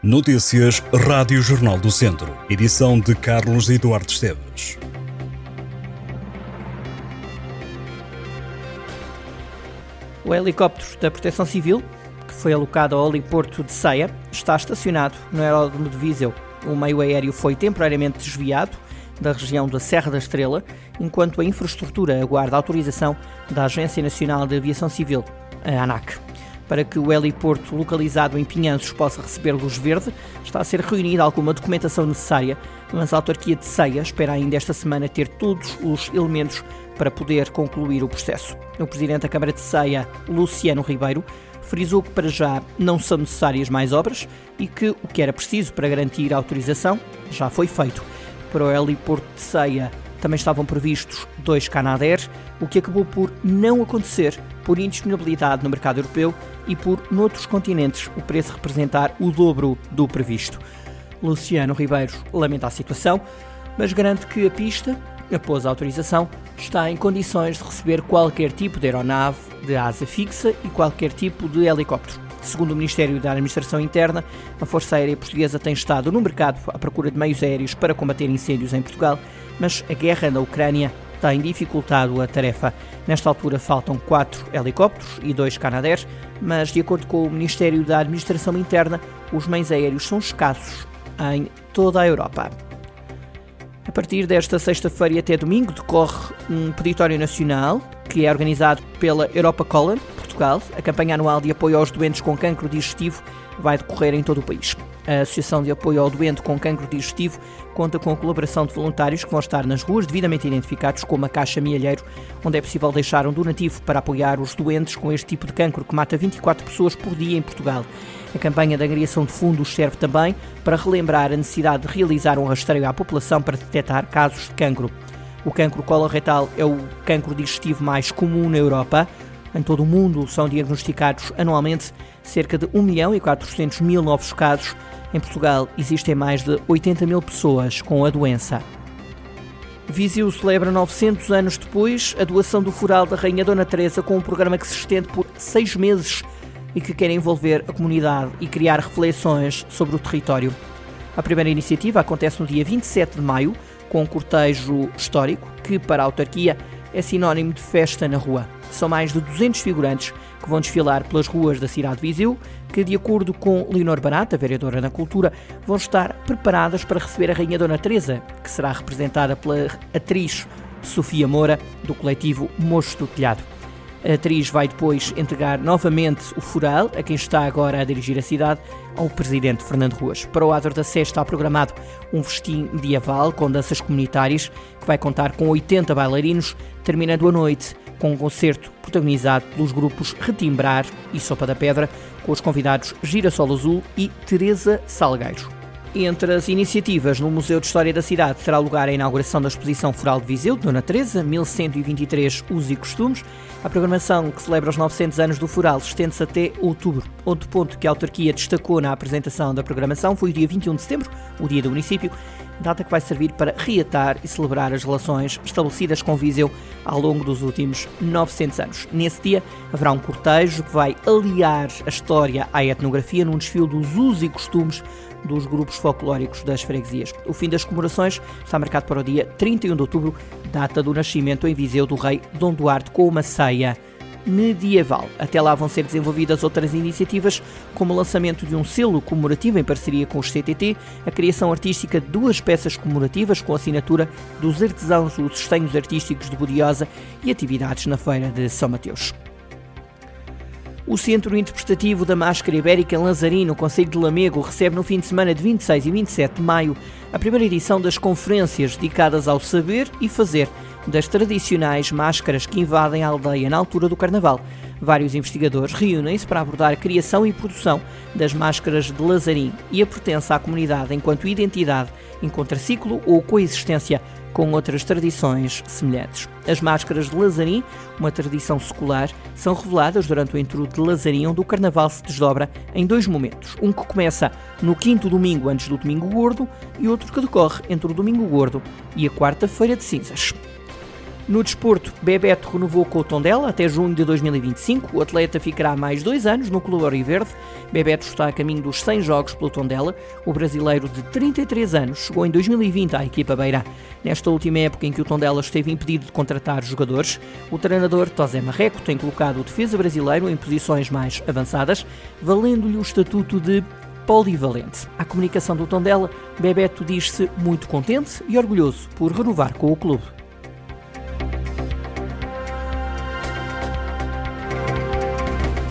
Notícias Rádio Jornal do Centro. Edição de Carlos Eduardo Esteves. O helicóptero da Proteção Civil, que foi alocado ao heliporto de Ceia, está estacionado no aeródromo de Viseu. O meio aéreo foi temporariamente desviado da região da Serra da Estrela, enquanto a infraestrutura aguarda autorização da Agência Nacional de Aviação Civil, a ANAC. Para que o heliporto localizado em Pinhanços possa receber luz verde, está a ser reunida alguma documentação necessária, mas a autarquia de Ceia espera ainda esta semana ter todos os elementos para poder concluir o processo. O presidente da Câmara de Ceia, Luciano Ribeiro, frisou que para já não são necessárias mais obras e que o que era preciso para garantir a autorização já foi feito. Para o heliporto de Ceia também estavam previstos dois Canadair, o que acabou por não acontecer por indisponibilidade no mercado europeu e por, noutros continentes, o preço representar o dobro do previsto. Luciano Ribeiro lamenta a situação, mas garante que a pista, após a autorização, está em condições de receber qualquer tipo de aeronave de asa fixa e qualquer tipo de helicóptero. Segundo o Ministério da Administração Interna, a Força Aérea Portuguesa tem estado no mercado à procura de meios aéreos para combater incêndios em Portugal, mas a guerra na Ucrânia tem dificultado a tarefa. Nesta altura faltam quatro helicópteros e dois Canadair, mas de acordo com o Ministério da Administração Interna, os meios aéreos são escassos em toda a Europa. A partir desta sexta-feira e até domingo decorre um peditório nacional que é organizado pela Europa Colon, Portugal. A campanha anual de apoio aos doentes com cancro digestivo vai decorrer em todo o país. A Associação de Apoio ao Doente com Cancro Digestivo conta com a colaboração de voluntários que vão estar nas ruas devidamente identificados como a Caixa Mielheiro, onde é possível deixar um donativo para apoiar os doentes com este tipo de cancro que mata 24 pessoas por dia em Portugal. A campanha da agregação de fundos serve também para relembrar a necessidade de realizar um rastreio à população para detectar casos de cancro. O cancro coloretal é o cancro digestivo mais comum na Europa. Em todo o mundo são diagnosticados anualmente cerca de 1 milhão e 400 mil novos casos. Em Portugal existem mais de 80 mil pessoas com a doença. Viseu celebra 900 anos depois a doação do fural da Rainha Dona Teresa com um programa que se estende por seis meses e que quer envolver a comunidade e criar reflexões sobre o território. A primeira iniciativa acontece no dia 27 de maio, com um cortejo histórico que, para a autarquia, é sinónimo de festa na rua. São mais de 200 figurantes que vão desfilar pelas ruas da cidade de Viseu, que, de acordo com Leonor Barata, vereadora da Cultura, vão estar preparadas para receber a Rainha Dona Teresa, que será representada pela atriz Sofia Moura, do coletivo Mocho do Telhado. A atriz vai depois entregar novamente o fural a quem está agora a dirigir a cidade, ao presidente Fernando Ruas. Para o Adro da Sé está programado um festim medieval com danças comunitárias que vai contar com 80 bailarinos, terminando a noite com um concerto protagonizado pelos grupos Retimbrar e Sopa da Pedra, com os convidados Girassol Azul e Teresa Salgueiro. Entre as iniciativas no Museu de História da cidade terá lugar a inauguração da exposição Foral de Viseu, de Dona Teresa, 1123 Usos e Costumes. A programação que celebra os 900 anos do Foral estende-se até outubro. Outro ponto que a autarquia destacou na apresentação da programação foi o dia 21 de setembro, o dia do município, data que vai servir para reatar e celebrar as relações estabelecidas com Viseu ao longo dos últimos 900 anos. Nesse dia haverá um cortejo que vai aliar a história à etnografia num desfile dos usos e costumes dos grupos folclóricos das freguesias. O fim das comemorações está marcado para o dia 31 de outubro, data do nascimento em Viseu do rei Dom Duarte com uma ceia medieval. Até lá vão ser desenvolvidas outras iniciativas, como o lançamento de um selo comemorativo em parceria com os CTT, a criação artística de duas peças comemorativas com assinatura dos artesãos dos estanhos artísticos de Budiosa e atividades na Feira de São Mateus. O Centro Interpretativo da Máscara Ibérica em Lazarino, Conselho de Lamego, recebe no fim de semana de 26 e 27 de maio a primeira edição das conferências dedicadas ao saber e fazer das tradicionais máscaras que invadem a aldeia na altura do Carnaval. Vários investigadores reúnem-se para abordar a criação e produção das máscaras de Lazarim e a pertença à comunidade enquanto identidade em contraciclo ou coexistência com outras tradições semelhantes. As máscaras de Lazarim, uma tradição secular, são reveladas durante o intrudo de Lazarim, onde o carnaval se desdobra em dois momentos. Um que começa no quinto domingo antes do domingo gordo e outro que decorre entre o domingo gordo e a quarta-feira de cinzas. No desporto, Bebeto renovou com o Tondela até junho de 2025. O atleta ficará mais dois anos no Clube Oriverde. Bebeto está a caminho dos 100 jogos pelo Tondela. O brasileiro de 33 anos chegou em 2020 à equipa beira. Nesta última época em que o Tondela esteve impedido de contratar jogadores, o treinador Tosé Marreco tem colocado o defesa brasileiro em posições mais avançadas, valendo-lhe o estatuto de polivalente. À comunicação do Tondela, Bebeto diz-se muito contente e orgulhoso por renovar com o clube.